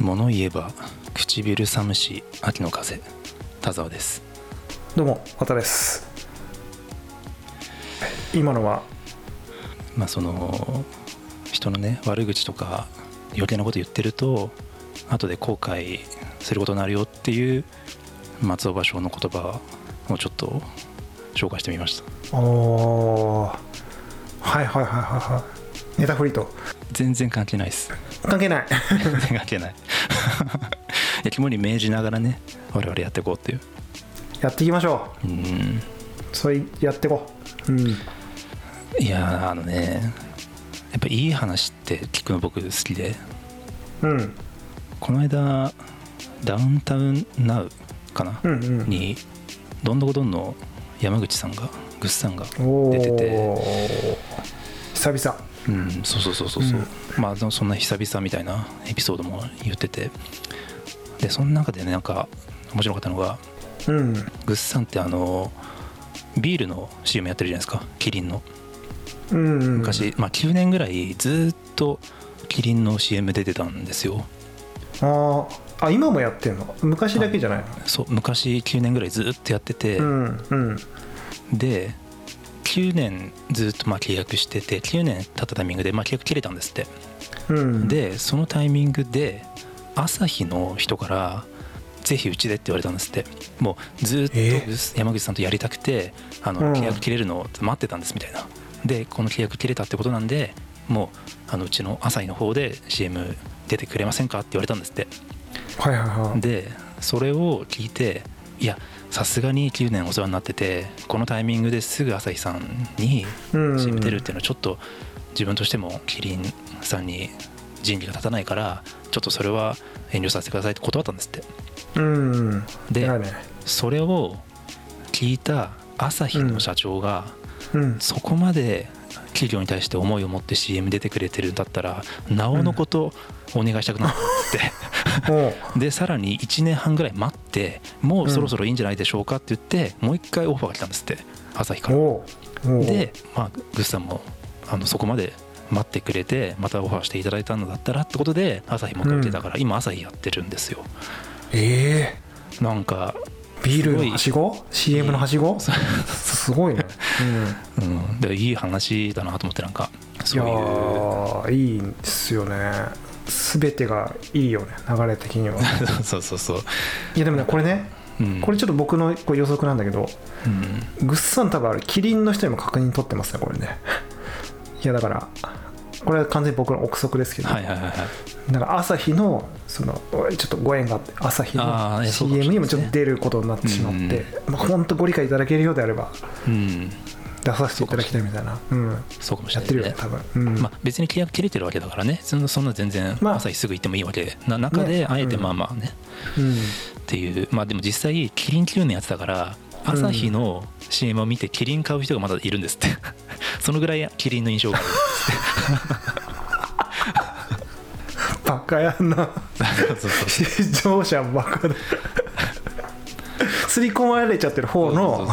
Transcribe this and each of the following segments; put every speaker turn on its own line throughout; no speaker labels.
物言えば唇寒し秋の風。田沢です。
どうもまたです。今のは？
まあその人のね悪口とか余計なこと言ってると後で後悔することになるよっていう松尾芭蕉の言葉をちょっと紹介してみました。
おー。はいはいはいはいはい。ネタフリート
全然関係ないです。
関係ない。
全然関係ない肝に銘じながらね我々やっていこうっていう。
やっていきましょ
う。ん。
うそれやっていこう。うん。
いやーあのねやっぱいい話って聞くの僕好きで。
うん。
この間ダウンタウンナウかな、
うんうん。
にどんどこどんの山口さんがぐっさんが
お
出てて。
お久々
うんそうそうそうそうそう、まあそんな久々みたいなエピソードも言ってて。でその中でねなんか面白かったのが
うん
ぐっさんってあのビールの CM やってるじゃないですか。キリンの。
うんうん
昔、まあ9年ぐらいずっとキリンの CM 出てたんですよ。
あー。あ今もやってんの？昔だけじゃないの？
そう昔9年ぐらいずっとやってて、
うんうん。
で9年ずっとまあ契約してて9年経ったタイミングでまあ契約切れたんですって。
うん。
でそのタイミングで朝日の人から「ぜひうちで」って言われたんですって。もうずっと
え
山口さんとやりたくてあの
うん。
契約切れるのを待ってたんですみたいな。でこの契約切れたってことなんでもうあのうちの朝日の方で CM 出てくれませんかって言われたんですって。
はいはいはい。
でそれを聞いていやさすがに9年お世話になっててこのタイミングですぐ朝日さんに
うん。
CM 出るっていうのはちょっと自分としてもキリンさんに仁義が立たないからちょっとそれは遠慮させてくださいって断ったんですって。
うん。
でそれを聞いた朝日の社長が
うん。
そこまで企業に対して思いを持って CM 出てくれてるんだったらなおのことお願いしたくなってでさらに1年半ぐらい待ってもうそろそろいいんじゃないでしょうかって言って、もう一回オファーが来たんですって朝日から。で、まあ、グッさんもあのそこまで待ってくれてまたオファーしていただいたのだったらってことで朝日も受けたから、今朝日やってるんですよ。
ええ。
なんか、
ビールのはしご ?CM のはしご？すごいね。
うん、でいい話だなと思ってなんか
うん、いや
そう。いう
ーいいんですよね。すべてがいいよね、流れ的には。
そうそうそう、
いやでもね、これね、
うん、
これちょっと僕のこう予測なんだけど、
うん。
ぐっさん多分あれ、キリンの人にも確認取ってますね、これね。いやだから、これは完全に僕の憶測ですけど、
はいはいはいはい。
だから朝日のそのちょっとご縁があって朝日の CM にもちょっと出ることになってしまって、まあ、本当ご理解いただけるようであれば。
うん
出させていただきたいみたいな、うん、
そうかもし
やって
れないね。
るよね多分、うん。
まあ、別に契約切れてるわけだからね。そんなそんな全然
まあ。
朝日すぐ行ってもいいわけ。な中で
ね。
あえて
うん。
まあまあね、
うん。
っていう。まあでも実際キリン9年やってたから朝日の CM を見てキリン買う人がまだいるんですって。そのぐらいキリンの印象がある
バカやんな視聴者バカだ。刷り込まれちゃってる方の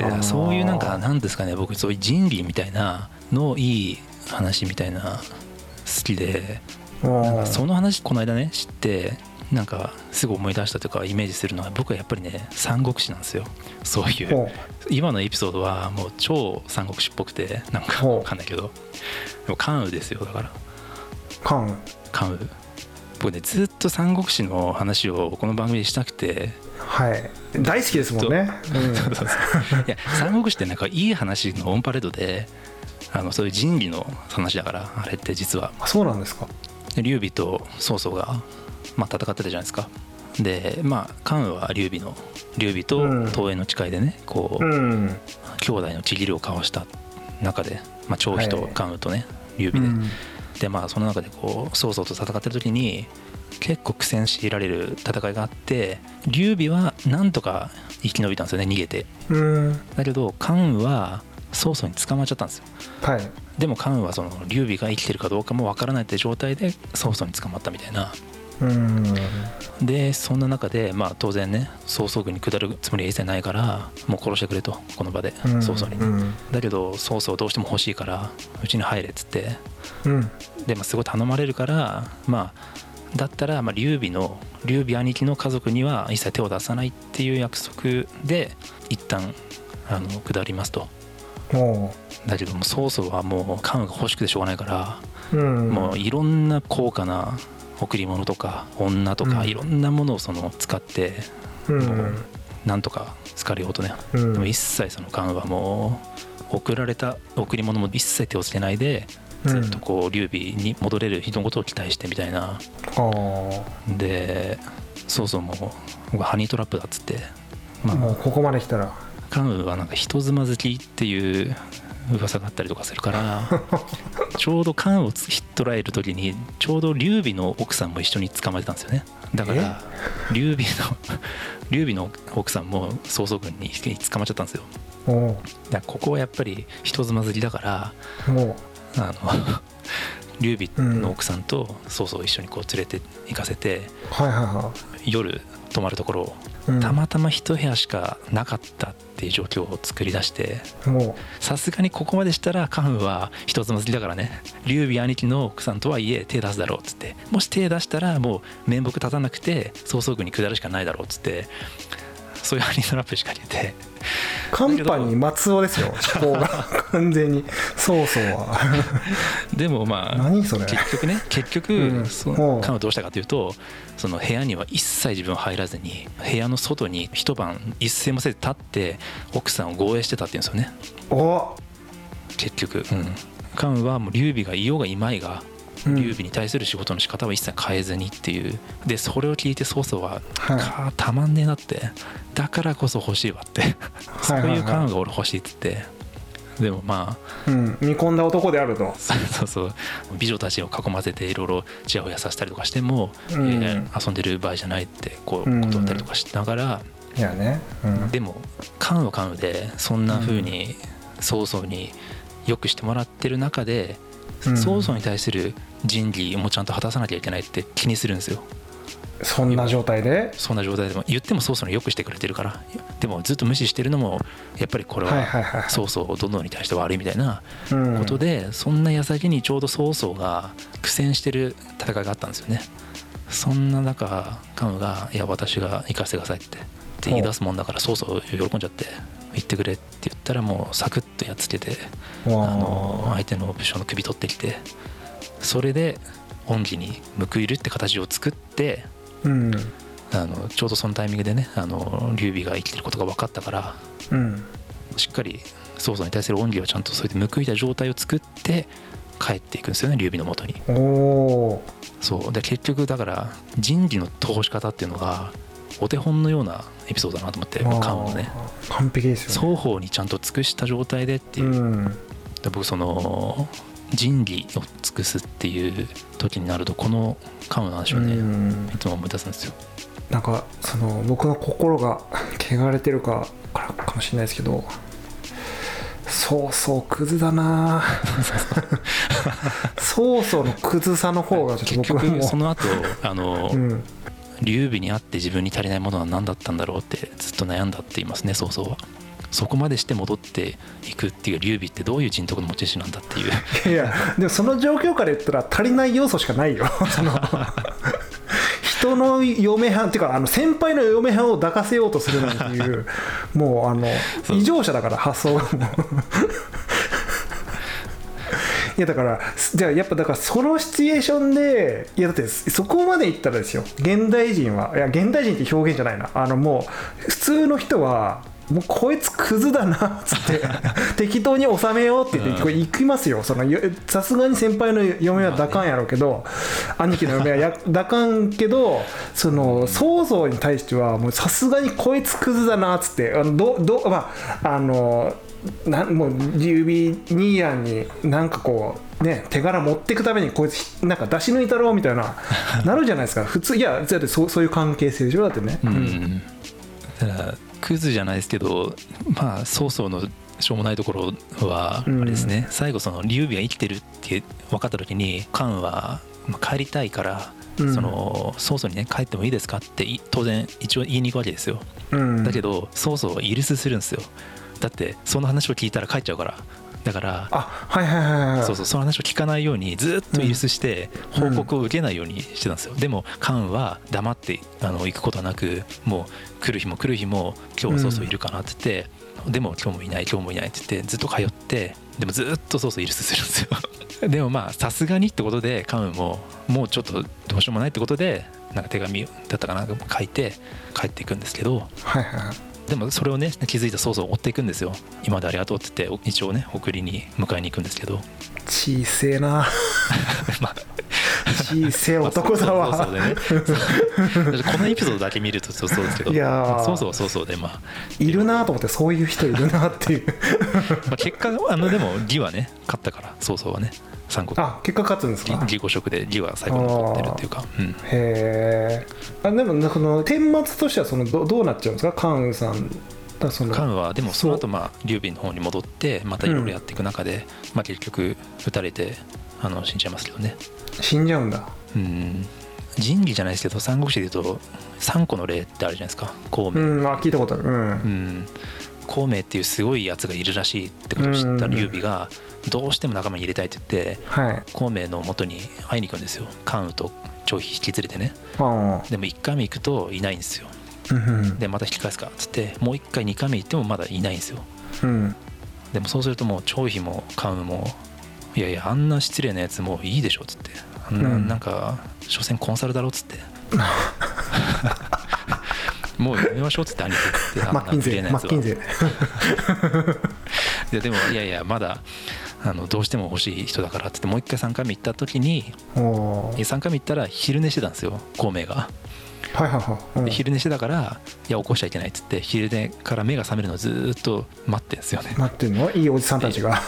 そうそういうなんかなんですかね僕そういう仁義みたいなのいい話みたいな好きでなんかその話この間ね知ってなんかすぐ思い出したというかイメージするのは僕はやっぱりね三国志なんですよ。そういう
ほ
今のエピソードはもう超三国志っぽくてなんかわかんないけど。でも関羽ですよだから。
関羽。
関羽。僕ねずっと三国志の話をこの番組でしたくて
はい。大好きですもんね、
いや三国志ってなんかいい話のオンパレードであのそういう仁義の話だからあれって実は。
あそうなんですか。
で劉備と曹操が、まあ、戦ってたじゃないですか。でまあ関羽は劉備の劉備と
うん。
東映の誓いでねこう、
うん。
兄弟のちぎりを交わした中で、まあ、張飛と
はい。
関羽とね劉
う
備で、
ん。
でまあその中でこう曹操と戦ってる時に結構苦戦強いられる戦いがあって劉備はなんとか生き延びたんですよね逃げて。
うん。
だけど関羽は曹操に捕まっちゃったんですよ。
はい。
でも関羽はその劉備が生きてるかどうかもわからないって状態で曹操に捕まったみたいな。
うん。
でそんな中でまあ当然ね曹操軍に下るつもりは一切ないからもう殺してくれとこの場で
うん
曹操に。だけど曹操どうしても欲しいからうちに入れっつって。
うん。
で、まあ、すごい頼まれるからまあだったらまあ劉備の劉備兄貴の家族には一切手を出さないっていう約束で一旦あの下りますと。
も
だけども曹操はもう関羽が欲しくてしょうがないから、
ううん。
もういろんな高価な贈り物とか女とか
うん。
いろんなものをその使って
うん。
なんとか好かれようとね。
うん。
でも一切その関羽はもう送られた贈り物も一切手をつけないでずっとこう劉備に戻れる人のことを期待してみたいな。
ああ
で曹操も僕はハニートラップだっつって。まあ
もうここまで来たら。
関羽はなんか人妻好きっていう噂があったりとかするから ちょうど関羽を捕らえる時にちょうど劉備の奥さんも一緒に捕まえてたんですよね。だから劉備の 劉備の奥さんも曹操軍に捕まっちゃったんですよ。
お
だここはやっぱり人妻好きだから
う。も
あの劉備の奥さんと曹操を一緒にこう連れて行かせて
うはいはいは
夜泊まるところをたまたま一部屋しかなかったっていう状況を作り出して
も
さすがにここまでしたら関羽は一つも好きだからね劉備兄貴の奥さんとはいえ手出すだろうっつってもし手出したらもう面目立たなくて曹操軍に下るしかないだろうっつってそういうハニートラップしかけて
うカンパニー松尾ですよ。思考が。完全に。そうそうは。
でもまあ
何それ？
結局ね結局、
うん。
そ
ほう。
関羽どうしたかというとその部屋には一切自分は入らずに部屋の外に一晩一睡もせず立って奥さんを護衛してたっていうんですよね。
お。
結局、うん、関羽はもう劉備がいようがいまいが
うん
劉備に対する仕事の仕方は一切変えずにっていう。でそれを聞いて曹操は、
はい。
たまんねえなって。だからこそ欲しいわって。そう
はい
う関羽が俺欲しいっつって。でもまあ
うん、見込んだ男であると。
そうそう美女たちを囲ませていろいろちやほやさせたりとかしても、
うん。
いやいや遊んでる場合じゃないってこう
うん
断ったりとかしながら、
いやね、うん、
でも関羽は関羽でそんな風に曹操によくしてもらってる中で、
うん。
曹操に対する仁義もちゃんと果たさなきゃいけないって気にするんですよ。
そんな状態で？
そんな状態でも。言っても曹操によくしてくれてるから。でもずっと無視してるのもやっぱりこれ
はいはいはい
は曹操殿に対して悪いみたいな
うん。
ことで、そんな矢先にちょうど曹操が苦戦してる戦いがあったんですよね。そんな中関羽が「いや私が行かせてください」ってって言い出すもんだから曹操喜んじゃって「行ってくれ」って言ったらもうサクッとやっつけてあ。
わ
の相手の武将の首取ってきてそれで恩義に報いるって形を作って
うん。
あのちょうどそのタイミングでねあの劉備が生きてることが分かったから
うん。
しっかり曹操に対する恩義をちゃんとそれで報いた状態を作って帰っていくんですよね劉備のもとに。そう。で結局だから仁義の通し方っていうのがお手本のようなエピソードだなと思って
ー。
関羽のね。
完璧ですよね。
双方にちゃんと尽くした状態でっていう、
うん。
で僕その仁義を尽くすっていう時になるとこの関羽の話をね、
うん。
いつも思い出すんですよ。
なんかその僕の心が 汚れてるかからかもしれないですけどそうそうクズだな。そうそうのクズさの方がちょっ
結
と僕はも
局その後あの、
う、うん、
劉備に会って自分に足りないものは何だったんだろうってずっと悩んだって言いますね曹操は。そこまでして戻っていくっていう劉備ってどういう人徳の持ち主なんだっていう。
いやでもその状況から言ったら足りない要素しかないよ。その人の嫁はんっていうかあの先輩の嫁はんを抱かせようとするなんていうもうあの 異常者だから発想がもう。いやだからじゃあやっぱだからそのシチュエーションでいやだってそこまでいったらですよ。現代人はいや現代人って表現じゃないな。あのもう普通の人はもうこいつクズだなっつって 適当に収めようって言ってこれ行きますよ。そのよさすがに先輩の嫁は抱かんやろうけど、兄貴の嫁はや抱かんけどその想像に対してはもうさすがにこいつクズだなっつってあのどどまああのなんもう指兄やんになんかこうね手柄持っていくためにこいつなんか出し抜いたろうみたいな なるじゃないですか。普通いやだってそうそういう関係性でしょだってね、
うん。だからクズじゃないですけどまあ曹操のしょうもないところはあ
うん。
れですね、最後その劉備が生きてるって分かった時に関羽はまあ帰りたいから
うん。
その曹操にね帰ってもいいですかってい当然一応言いに行くわけですよ。
うん。
だけど曹操はイギリスするんですよだってその話を聞いたら帰っちゃうから。だから
あはいはいはいはい
そうそうその話を聞かないようにずっとイギリスして報
うん。
告を受けないようにしてたんですよ、でもカンは黙ってあの行くことはなくもう来る日も来る日も今日は曹操いるかなって言って、でも今日もいない今日もいないって言ってずっと通ってでもずっと曹操イギリスするんですよ。でもまあさすがにってことでカンももうちょっとどうしようもないってことでなんか手紙だったかな書いて帰っていくんですけど。
はいはいはい
でもそれをね気づいた曹操を追っていくんですよ。今までありがとうって言って一応ね送りに迎えに行くんですけど。
小せえな。
まあ。
小せえ男だわ。
そうそうそうでね。このエピソードだけ見るとそうそうですけど。
いや
そうそうそうそうでまあ、
いるなと思ってそういう人いるなっていう。
まあ、結果あのでも義はね勝ったから曹操はね三国
あ結果勝つんですか？
義義五色で義は最後に残ってるっていうか、うん、
へえあでもこの顛末としてはそのどどうなっちゃうんですか？関羽さんだその
関羽はでもその後まあ劉備の方に戻ってまたいろいろやっていく中で、まあ結局撃たれてあの死んじゃいますけどね。
死んじゃうんだ。
うん。仁義じゃないですけど三国志でいうと三個の例ってあるじゃないですか。孔
う
明、
んあ聞いたことある。うん、
うん、孔明っていうすごいやつがいるらしいってことを知った劉備がどうしても仲間に入れたいって言って
はい。
孔明の元に会いに行くんですよ。関羽と張飛引き連れてね
あ
でも1回目行くといないんですよ。でまた引き返すかっつってもう1回2回目行ってもまだいないんですよ。
うん。
でもそうするともう張飛も関羽もいやいやあんな失礼なやつもういいでしょっつって。あんな,、
うん。
なんか所詮コンサルだろっつって もうやめましょうっつって兄貴ってあんな
マッキンゼ
無礼なやつは。
ーマッキンゼー。
ででもいやいやまだあのどうしても欲しい人だからって言ってもう一回3回目行った時に
おー。
3回目行ったら昼寝してたんですよ孔明が。
はいはいはい、うん。
で昼寝してたからいや起こしちゃいけないっつって昼寝から目が覚めるのをずーっと待ってんですよね。
待ってんの？いいおじさんたちが。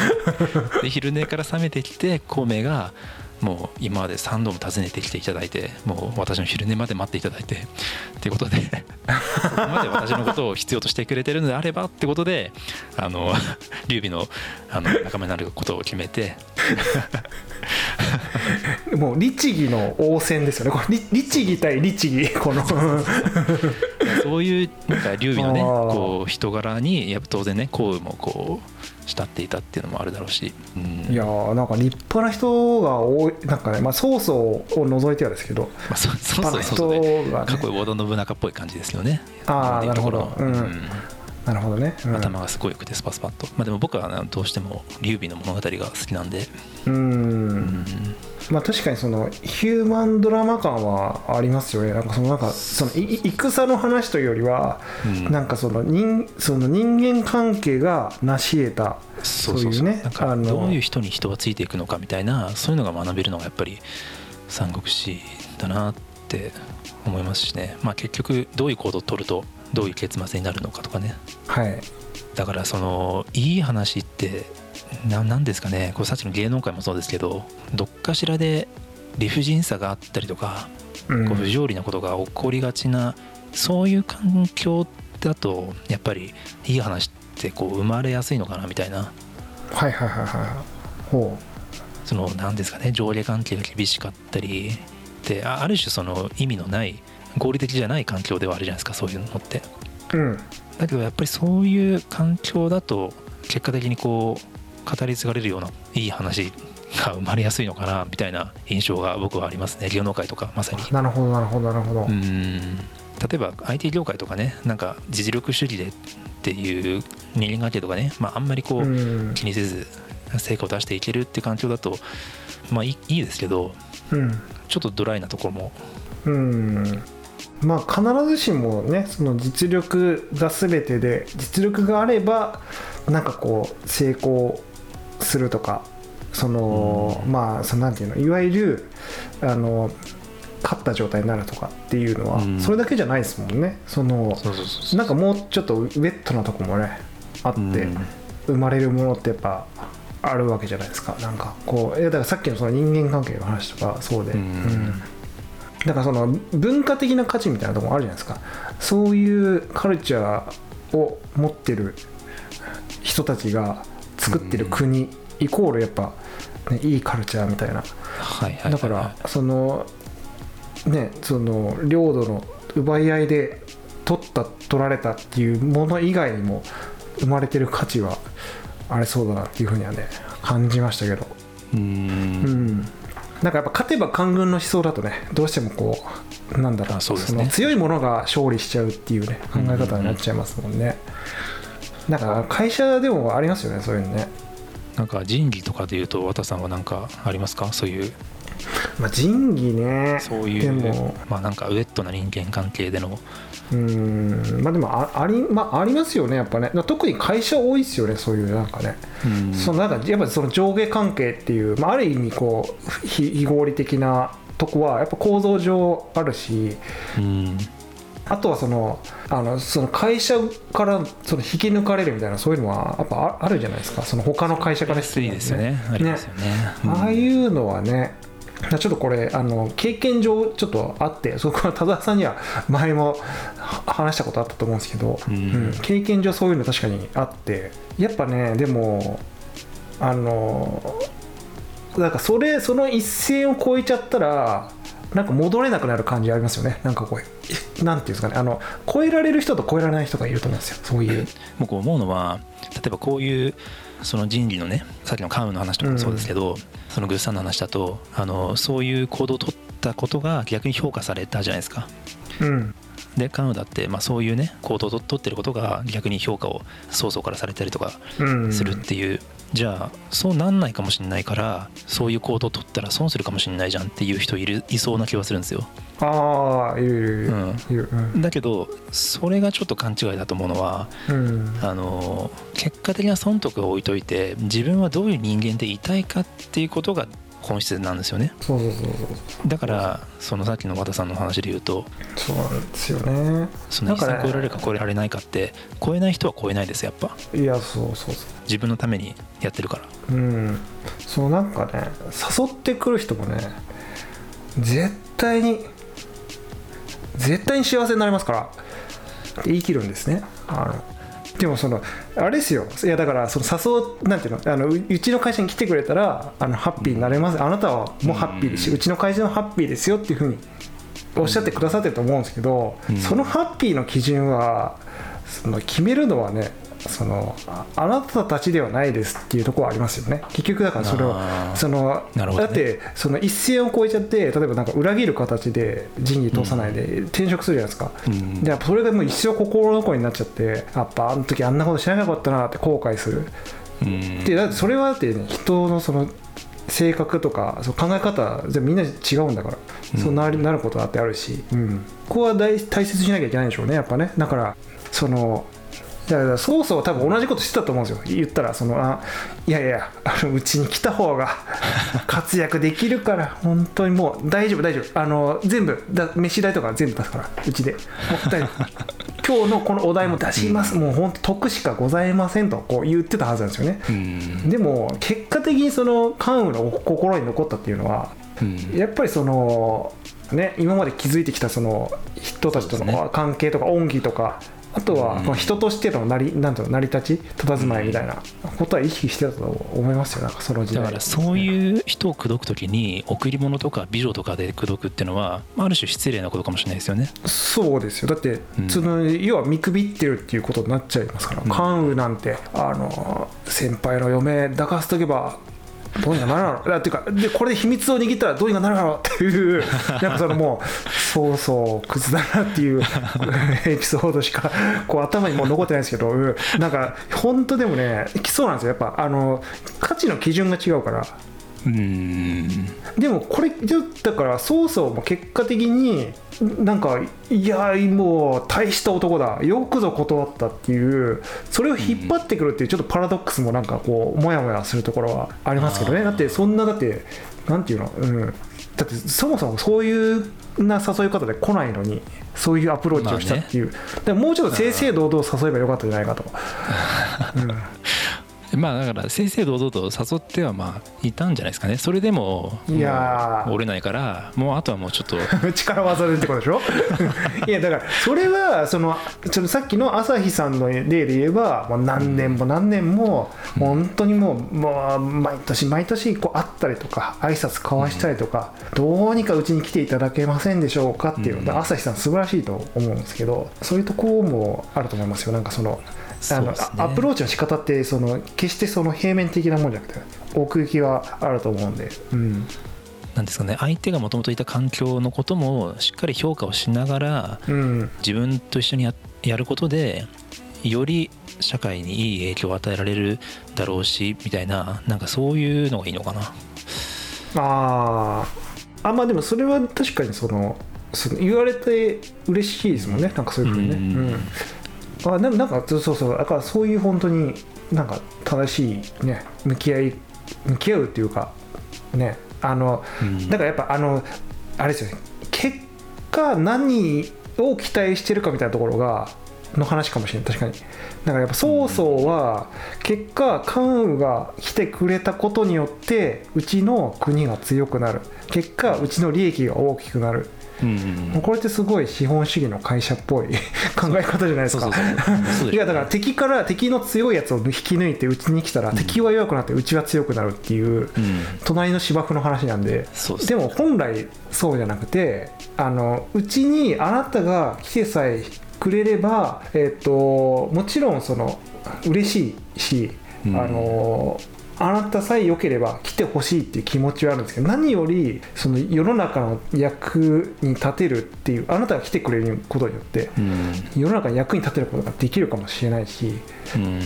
で昼寝から覚めてきて孔明がもう今まで3度も訪ねてきていただいてもう私の昼寝まで待っていただいてっていうことでそこまで私のことを必要としてくれてるのであればってことであの劉備のあの仲間になることを決めて。
もう律儀の応戦ですよね。これ律儀対律儀この。
そういうなんか劉備のねこう人柄にやっぱ当然ね項羽もこう慕っていたっていうのもあるだろうし、うん。
いやーなんか立派な人が多いなんかねまあ曹操を除いてはですけど
まあ、そうそうそうそね。かっこいい織田信長っぽい感じですよね。
あー
っていうところ。
なるほど。うん。
うん。
なるほどね、うん、
頭がすごい良くてスパスパッと、まあ、でも僕はどうしても劉備の物語が好きなんで、
う
うん
んまあ確かにそのヒューマンドラマ感はありますよね。なんかそのなんかその戦の話というよりは、
うん。
なんかその人その人間関係が成し得た
そう
いうね
どういう人に人がついていくのかみたいなそういうのが学べるのがやっぱり三国志だなって思いますしね、まあ、結局どういう行動を取るとどういう結末になるのかとかね。
はい。
だからそのいい話ってななんですかね。これさっきの芸能界もそうですけどどっかしらで理不尽さがあったりとか、
うん。
こう不条理なことが起こりがちなそういう環境だとやっぱりいい話ってこう生まれやすいのかなみたいな。
はいはいはいはいほ
その何ですかね。上下関係が厳しかったりであある種その意味のない合理的じゃない環境ではあるじゃないですかそういうのって。
ううん。
だけどやっぱりそういう環境だと結果的にこう語り継がれるようないい話が生まれやすいのかなみたいな印象が僕はありますね。芸能界とかまさに。
なるほどなるほどなるほど、
うん。例えば IT 業界とかねなんか実力主義でっていう人間関係とかね、まあ、あんまりこう、
うん。
気にせず成果を出していけるって環境だとまあいいいいですけど
うん。
ちょっとドライなところも。
うん。まあ必ずしもねその実力が全てで実力があればなんかこう成功するとかその、まあそのなんていうのいわゆるあの勝った状態になるとかっていうのは、
うん。
それだけじゃないですもんね。そのなんかもうちょっとウェットなとこもねあって、
うん。
生まれるものってやっぱあるわけじゃないですか。なんかこうだからさっきのその人間関係の話とかそうで、
うん。
うん。だからその文化的な価値みたいなところあるじゃないですか。そういうカルチャーを持ってる人たちが作ってる国、イコールやっぱ、ね、いいカルチャーみたいな。だからそのねその領土の奪い合いで取った取られたっていうもの以外にも生まれてる価値はあれそうだなっていうふうにはね感じましたけど。
う
うん。ん。なんかやっぱ勝てば官軍の思想だとねどうしてもこうなんだろう
あそうですね。
の強いものが勝利しちゃうっていうね考え方になっちゃいますもんね、なんか会社でもありますよねそういうのね。
なんか仁義とかでいうと綿さんは何かありますか？そういう。
まあ仁義ね。
そういう
でも。
まあなんかウェットな人間関係での。
うん。まあでもああり,、まあ、ありますよねやっぱね。特に会社多いですよねそういうなんかね、
うん。
そのなんかやっぱりその上下関係っていう、まあ、ある意味こう非非合理的なとこはやっぱ構造上あるし。
うん
あとはそのあのその会社からその引き抜かれるみたいなそういうのはやっぱああるじゃないですか。その他の会社から引き抜かれる
ですよね。ありますよね。うん。
ああいうのはねちょっとこれあの経験上ちょっとあってそこは 多田さんには前もは話したことあったと思うんですけど、
うん。
うん。経験上そういうの確かにあってやっぱねでもあのなんかそれその一線を越えちゃったらなんか戻れなくなる感じありますよね。なんかこうなんていうんですかね。あの超えられる人と超えられない人がいると思うんですよ。そういう。
僕思うのは例えばこういうその人義のねさっきのカウンの話とかもそうですけど、そのグッサンの話だとあのそういう行動を取ったことが逆に評価されたじゃないですか。
うん
でカウンだって、まあ、そういうね行動を取ってることが逆に評価を曹操からされたりとか
うん。
するっていう、じゃあそうなんないかもしれないからそういう行動を取ったら損するかもしれないじゃんっていう人いるいそうな気はするんですよ。
ああいるいる。
うん。だけどそれがちょっと勘違いだと思うのは
うん。
あの結果的な損得を置いといて自分はどういう人間でいたいかっていうことが本質なんですよね。
そうそうそうそう。
だからそのさっきの和田さんの話で言うと
そうなんですよね。
その一線超えられるか超えられないかって超えない人は超えないですやっぱ。
いやそうそうそ
自分のためにやってるから。
ううん。そうなんかね誘ってくる人もね絶対に絶対に幸せになりますからって言い切るんですね。あのでもそのあれですよ。いやだからその誘うなんていうの？あのううちの会社に来てくれたらあのハッピーになれます、あなたはもうハッピーですし、うちの会社のハッピーですよっていうふうにおっしゃってくださってると思うんですけど、
うん。
そのハッピーの基準はその決めるのはねそのああなたたちではないですっていうところはありますよね。結局だからそれ
あ
は
ー。
その、
ね。
だってその一線を越えちゃって例えばなんか裏切る形で仁義通さないで転職するじゃないですか、
うん。
でそれがもう一生心残りになっちゃってやっぱあの時あんなことしなきゃよかったなって後悔する。
うん。
でだってそれはだって、ね、人のその性格とかその考え方全部みんな違うんだから、
うん。
そうなるなることだってあるし、うん、ここは大大切にしなきゃいけないでしょうねやっぱね。だからそのだから曹操は多分同じことしてたと思うんですよ。言ったらそのあいやいやあのうちに来た方が 活躍できるから本当にもう大丈夫大丈夫。あの全部だ飯代とか全部出すからうちで。もう大丈夫今日のこのお題も出します、もう本当得しかございませんとこう言ってたはずなんですよね、
うん。
でも結果的にその関羽の心に残ったっていうのは
うん。
やっぱりそのね今まで築いてきたその人たちとの関係とか恩義とかあとは
うん。
この人としての成りなんていうの成り立ち佇まいみたいなことは意識してたと思いますよなんかその時代。
だからそういう人を口説く時に贈り物とか美女とかで口説くっていうのはある種失礼なことかもしれないですよね。
そうですよ。だって、
うん。
その要は見くびってるっていうことになっちゃいますから、
うん。
関羽なんてあの先輩の嫁抱かせとけばどうにかなるだろっていうかでこれで秘密を握ったらどうにかなるだろうっていう なんかそのもうそうそうクズだなっていう エピソードしかこう頭にもう残ってないんですけどうん。なんか本当でもねそうなんですよ。やっぱあの価値の基準が違うから。
うん
でもこれだから曹操も結果的になんかいやもう大した男だよくぞ断ったっていうそれを引っ張ってくるっていうちょっとパラドックスもなんかこうモヤモヤするところはありますけどね。だってそんなだってなんていうの、うん、だってそもそもそういうな誘い方で来ないのにそういうアプローチをしたっていう、だからもうちょっと正々堂々誘えばよかったんじゃないかと、うん。
や まあだから正々堂々と誘ってはまあいたんじゃないですかね。それでも
いや
折れないからもうあとはもうちょっと。
力技でってことでしょ？いやだからそれはそのちょっとさっきの朝日さんの例で言えばもう何年も何年も本当にもうもう毎年毎年こう会ったりとか挨拶交わしたりとかどうにかうちに来ていただけませんでしょうかっていう。
うん。
だから朝日さん素晴らしいと思うんですけどそういうところもあると思いますよ。なんかそのあの
ね。
アプローチの仕方ってその決してその平面的なもんじゃなくて奥行きがあると思うんで、うん。
なんですかね。相手がもともといた環境のこともしっかり評価をしながら
うん、
自分と一緒にややることでより社会にいい影響を与えられるだろうしみたいななんかそういうのがいいのかな。
あー。あまあでもそれは確かにそのその言われて嬉しいですもんね。なんかそういうふうにね。
うん。
うん、あでもなんかそうそうそう。だからそういう本当になんか正しいね向き合い向き合うっていうかね。あの
うん。
だからやっぱあのあれですよね。結果何を期待してるかみたいなところがの話かもしれない確かに。だからやっぱ曹操は結果関羽が来てくれたことによってうちの国が強くなる。結果うちの利益が大きくなる
うん
もうこれってすごい資本主義の会社っぽい 考え方じゃないですか。いやだから敵から敵の強いやつを引き抜いてうちに来たら、敵は弱くなってうちは強くなるっていう
うん。
隣の芝生の話なんで。
そうです
でも本来そうじゃなくてあのうちにあなたが来てさえくれれば、えっともちろんその嬉しいし、
うん。
あのあなたさえ良ければ来てほしいっていう気持ちはあるんですけど何よりその世の中の役に立てるっていうあなたが来てくれることによって
うん。
世の中に役に立てることができるかもしれないし
うん。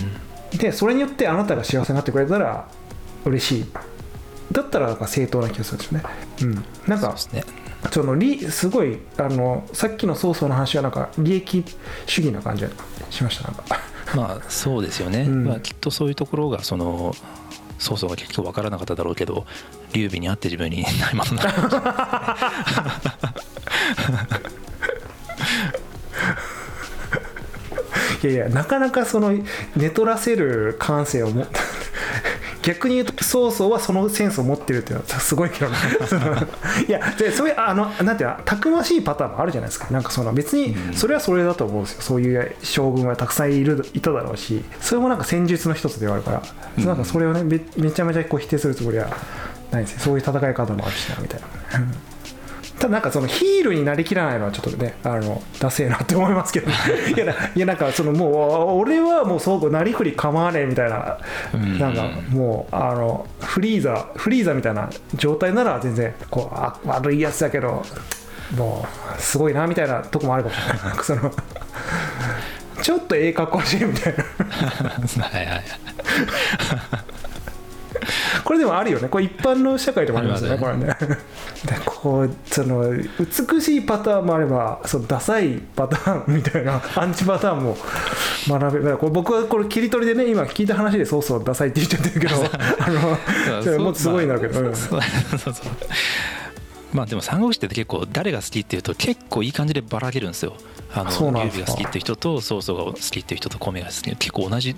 でそれによってあなたが幸せになってくれたら嬉しい。だったらなんか正当な気がするんですよね。うん、なんか
そ
の利すごいあのさっきの曹操の話はなんか利益主義な感じがしましたなんか。
まあそうですよね、
うん。
まあ、きっとそういうところがその曹操が結局分からなかっただろうけど劉備に会って自分に ないもの？な
いやいやなかなかその寝取らせる感性をも逆に言うと曹操はそのセンスを持ってるっていうのはすごいけどね。いやでそういうあのなんていうのたくましいパターンもあるじゃないですか。なんかその別にそれはそれだと思うんですよ。そういう将軍はたくさんいるいただろうし。それもなんか戦術の一つではあるから、
うん。
なんかそれをねめめちゃめちゃこう否定するつもりはないですねそういう戦い方もあるしなみたいな。うんただなんかそのヒールになりきらないのはちょっとねあのダセえなって思いますけど いやないやなんかそのもう俺はもうそうなりふり構わねえみたいな
うん。
なんかもうあのフリーザフリーザみたいな状態なら全然こうあ悪いやつだけどもうすごいなみたいなとこもあるかもしれない。なんかそのちょっとええ格好してるみたいな。
はいはい
これでもあるよね。これ一般の社会でもありますよね。こ
あ
れね。でこうその美しいパターンもあればそのダサいパターンみたいな アンチパターンも学べこれ僕はこれ切り取りでね今聞いた話でそうそうダサいって言っちゃってるけど あのもっとすごいんだけど、うん
そうそうそう。まあでも三国志って結構誰が好きっていうと結構いい感じでばらけるんですよ。あの劉備が好きっていう人と曹操が好きっていう人と孔明が好き結構同じ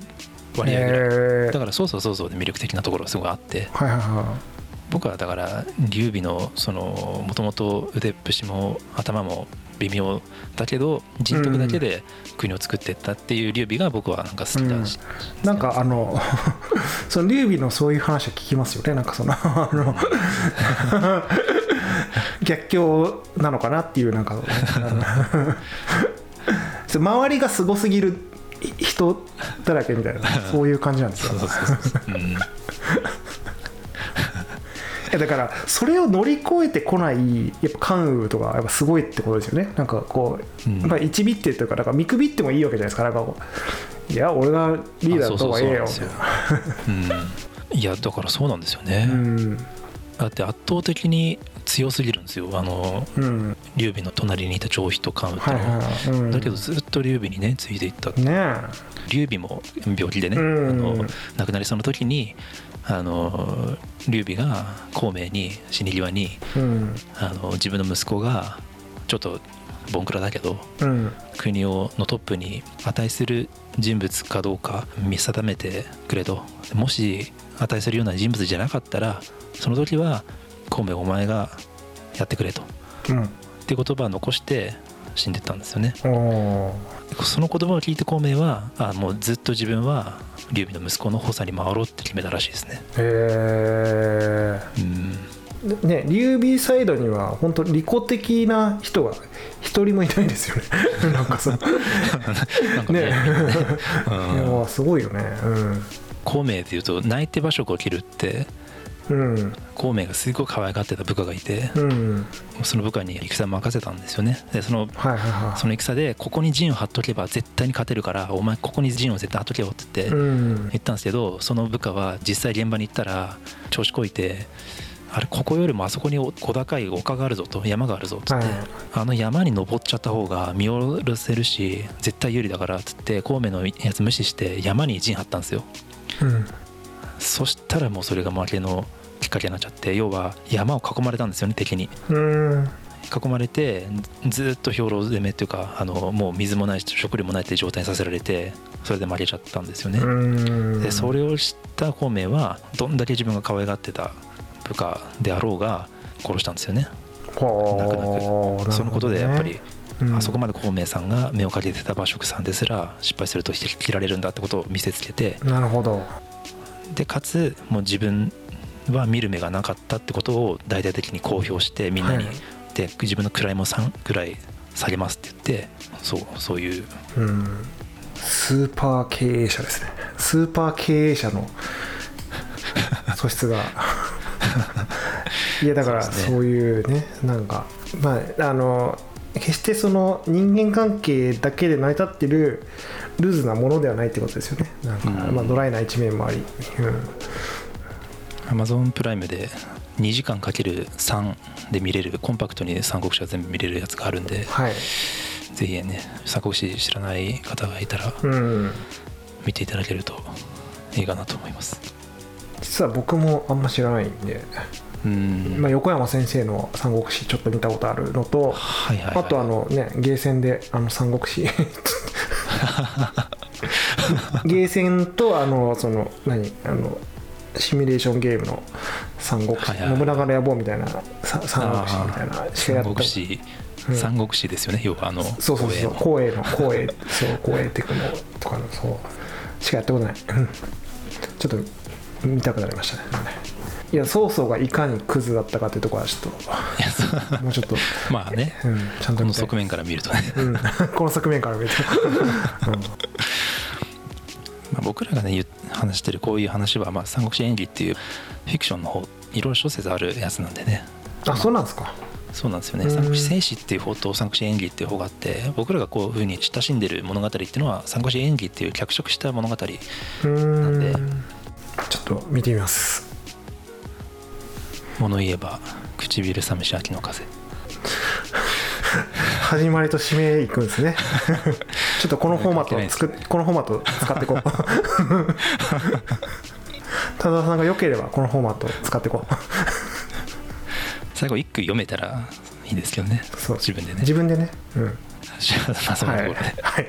割合ぐらい、
えー。
だから曹操は曹操で魅力的なところがすごいあって。
はいはいは
僕はだから劉備のそのもともと腕っぷしも頭も微妙だけど人徳だけで国を作っていったっていう劉備が僕はなんか好きだし、
いなんかあの その劉備のそういう話は聞きますよね。なんかそのあの逆境なのかなっていうなんか。周りがすごすぎる人だらけみたいなそういう感じなんですよ。だからそれを乗り越えてこないやっぱ関羽とかやっぱすごいってことですよね。なんかこう、
うん。
まあ1ビっていうかなんか見くびってもいいわけじゃないですかなんかこういや俺がリーダーだった方がええよ。
あそうそうそうなんですようん、いやだからそうなんですよね、
うん。
だって圧倒的に強すぎるんですよ。あの
うん。
劉備の隣にいた張飛と関羽って
はい
のは、
はい、うん、
だけどずっと劉備にねついていった。
ねえ。
劉備も病気でね、
うん。
あの亡くなりそうな時にあの劉備が孔明に死に際に
うん。
あの自分の息子がちょっとボンクラだけど
うん。
国をのトップに値する人物かどうか見定めてくれと。もし値するような人物じゃなかったらその時は孔明お前がやってくれと。
うん。
って言葉を残して死んでったんですよね。その言葉を聞いて孔明はあもうずっと自分は劉備の息子の補佐に回ろうって決めたらしいですね。
へ
うん。
えね劉備サイドには本当利己的な人が一人もいないんですよね。なんかさ
なんかね。
ね。
うん。
いやすごいよね。
孔明でいうと泣いて馬謖を切るって
うんうん
孔明がすごい可愛がってた部下がいて
うん。
その部下に戦任せたんですよね。でそのその戦でここに陣を張っとけば絶対に勝てるからお前ここに陣を絶対張っとけよって言って
うん。
言ったんですけどその部下は実際現場に行ったら調子こいてあれここよりもあそこに小高い丘があるぞと山があるぞっつって、
はい。
あの山に登っちゃった方が見下ろせるし絶対有利だからっつって孔明のやつ無視して山に陣張ったんですよ。
うん。
そしたらもうそれが負けのきっかけになっちゃって要は山を囲まれたんですよね敵に。
うん。
囲まれてずっと兵糧攻めっていうかあのもう水もないし食料もないっていう状態にさせられてそれで負けちゃったんですよね、
うん。
でそれを知った孔明はどんだけ自分が可愛がってた部下であろうが殺したんですよね。
はあ
泣く泣く。そのことでやっぱり、
うん。
あそこまで孔明さんが目をかけてた馬謖さんですら失敗すると切られるんだってことを見せつけて。
なるほど。
でかつもう自分は見る目がなかったってことを大々的に公表してみんなに、
はい。
で自分の位も3くらい下げますって言ってそうそういう。
うん。スーパー経営者ですね。スーパー経営者の 素質が。いやだから
そう
いうねなんかまああの決してその人間関係だけで成り立ってるルーズなものではないってことですよね。なんか、
うん。
まあ、ドライな一面もあり、うん、
Amazon プライムで2時間かける3で見れるコンパクトに三国志は全部見れるやつがあるんで
はい、
ぜひね三国志知らない方がいたら
うん、
見ていただけるといいかなと思います。
実は僕もあんま知らないんで、
うん。
まあ、横山先生の「三国志」ちょっと見たことあるのと、
はいはい、はい、
あとあのねゲーセンであの三国志。ゲーセンとあのその何？あのシミュレーションゲームの三国志、
はいはい。はい
信長の野望みたいなさ三国志みたいなしかやった
三国志、
うん。
三国志ですよね要はあの
そうそうそう
光栄
の。光栄そう光栄テクノとかのそう。しかやったことない。うん。ちょっと見たくなりましたね。い。や曹操がいかにクズだったかというところはちょっともうちょっと、
まあね。
うん、ちゃんと
この側面から見るとね、
うん、この側面から見ると、うん
まあ、僕らがね話してるこういう話は、まあ、三国志演義っていうフィクションの方いろいろ諸説あるやつなんでね。
あそうなんですか。
そうなんですよね。
うん。
三国志戦史っていう方と三国志演義っていう方があって僕らがこういうふうに親しんでる物語っていうのは三国志演義っていう脚色した物語なんで。
ちょっと見てみます。
物言えば唇寂し秋の風。
始まりと締めいくんですね ちょっとこのフォーマットを作っこのフォーマットを使っていこう。田澤さんが良ければこのフォーマットを使っていこう。
最後一句読めたらいいですけどね。
そう。
自分でね。
自分でね。うん。
まあそんところで、
はい